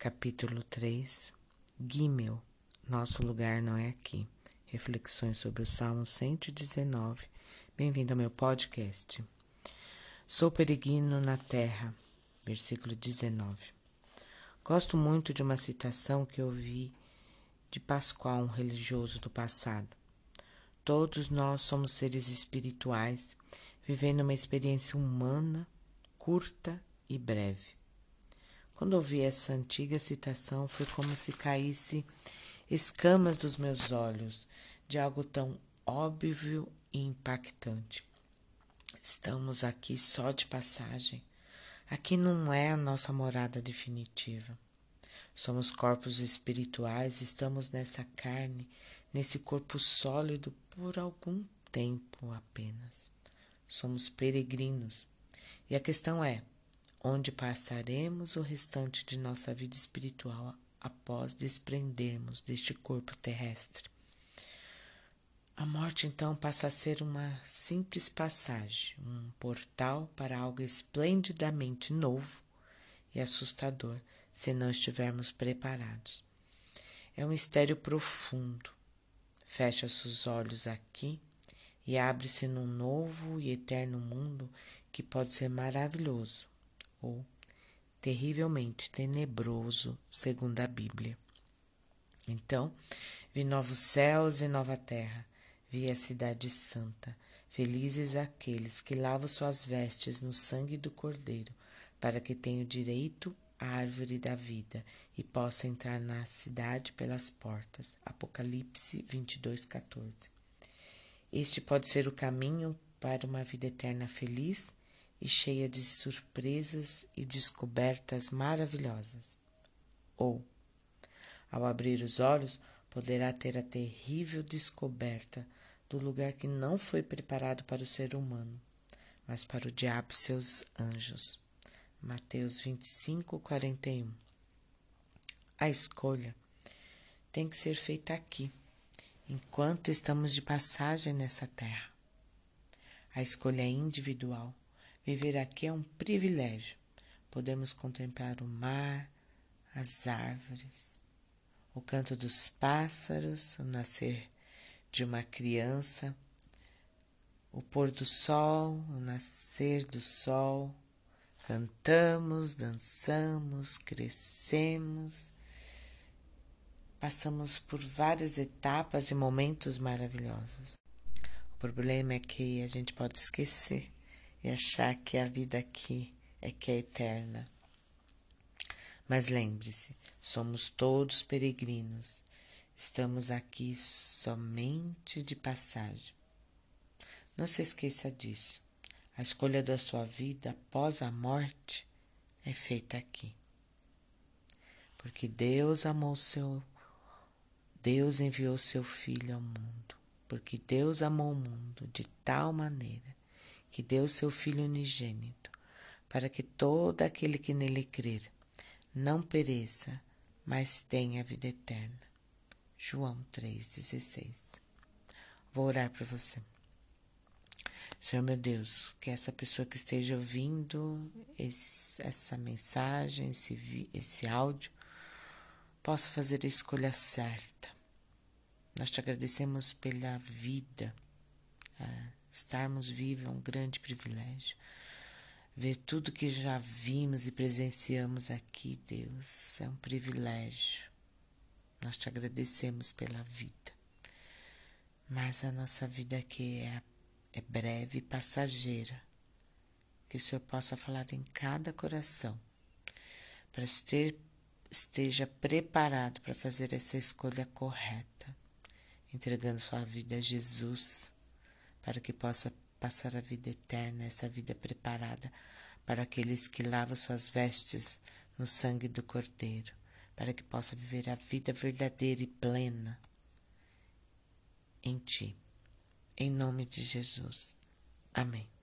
capítulo 3, Gimel, nosso lugar não é aqui. Reflexões sobre o Salmo 119. Bem-vindo ao meu podcast. Sou peregrino na terra, versículo 19. Gosto muito de uma citação que ouvi de Pascoal, um religioso do passado. Todos nós somos seres espirituais, vivendo uma experiência humana, curta e breve. Quando ouvi essa antiga citação, foi como se caísse escamas dos meus olhos de algo tão óbvio e impactante. Estamos aqui só de passagem. Aqui não é a nossa morada definitiva. Somos corpos espirituais, estamos nessa carne, nesse corpo sólido por algum tempo apenas. Somos peregrinos. E a questão é: onde passaremos o restante de nossa vida espiritual após desprendermos deste corpo terrestre. A morte então passa a ser uma simples passagem, um portal para algo esplendidamente novo e assustador se não estivermos preparados. É um mistério profundo. Fecha seus olhos aqui e abre-se num novo e eterno mundo que pode ser maravilhoso ou terrivelmente tenebroso, segundo a Bíblia. Então, vi novos céus e nova terra, vi a cidade santa. Felizes aqueles que lavam suas vestes no sangue do Cordeiro, para que tenham direito à árvore da vida e possa entrar na cidade pelas portas. Apocalipse 22, 14. Este pode ser o caminho para uma vida eterna feliz e cheia de surpresas e descobertas maravilhosas. Ou, ao abrir os olhos, poderá ter a terrível descoberta do lugar que não foi preparado para o ser humano, mas para o diabo e seus anjos. Mateus 25, 41. A escolha tem que ser feita aqui, enquanto estamos de passagem nessa terra. A escolha é individual Viver aqui é um privilégio. Podemos contemplar o mar, as árvores, o canto dos pássaros, o nascer de uma criança, o pôr do sol, o nascer do sol. Cantamos, dançamos, crescemos, passamos por várias etapas e momentos maravilhosos. O problema é que a gente pode esquecer e achar que a vida aqui é que é eterna. Mas lembre-se, somos todos peregrinos. Estamos aqui somente de passagem. Não se esqueça disso. A escolha da sua vida após a morte é feita aqui. Porque Deus amou seu Deus enviou seu filho ao mundo. Porque Deus amou o mundo de tal maneira que deu seu Filho unigênito, para que todo aquele que nele crer não pereça, mas tenha vida eterna. João 3,16. Vou orar para você. Senhor meu Deus, que essa pessoa que esteja ouvindo esse, essa mensagem, esse, esse áudio, possa fazer a escolha certa. Nós te agradecemos pela vida. Ah, Estarmos vivos é um grande privilégio. Ver tudo que já vimos e presenciamos aqui, Deus, é um privilégio. Nós te agradecemos pela vida. Mas a nossa vida aqui é, é breve e passageira. Que o Senhor possa falar em cada coração, para ter, esteja preparado para fazer essa escolha correta, entregando sua vida a Jesus para que possa passar a vida eterna, essa vida preparada para aqueles que lavam suas vestes no sangue do Cordeiro, para que possa viver a vida verdadeira e plena em Ti. Em nome de Jesus. Amém.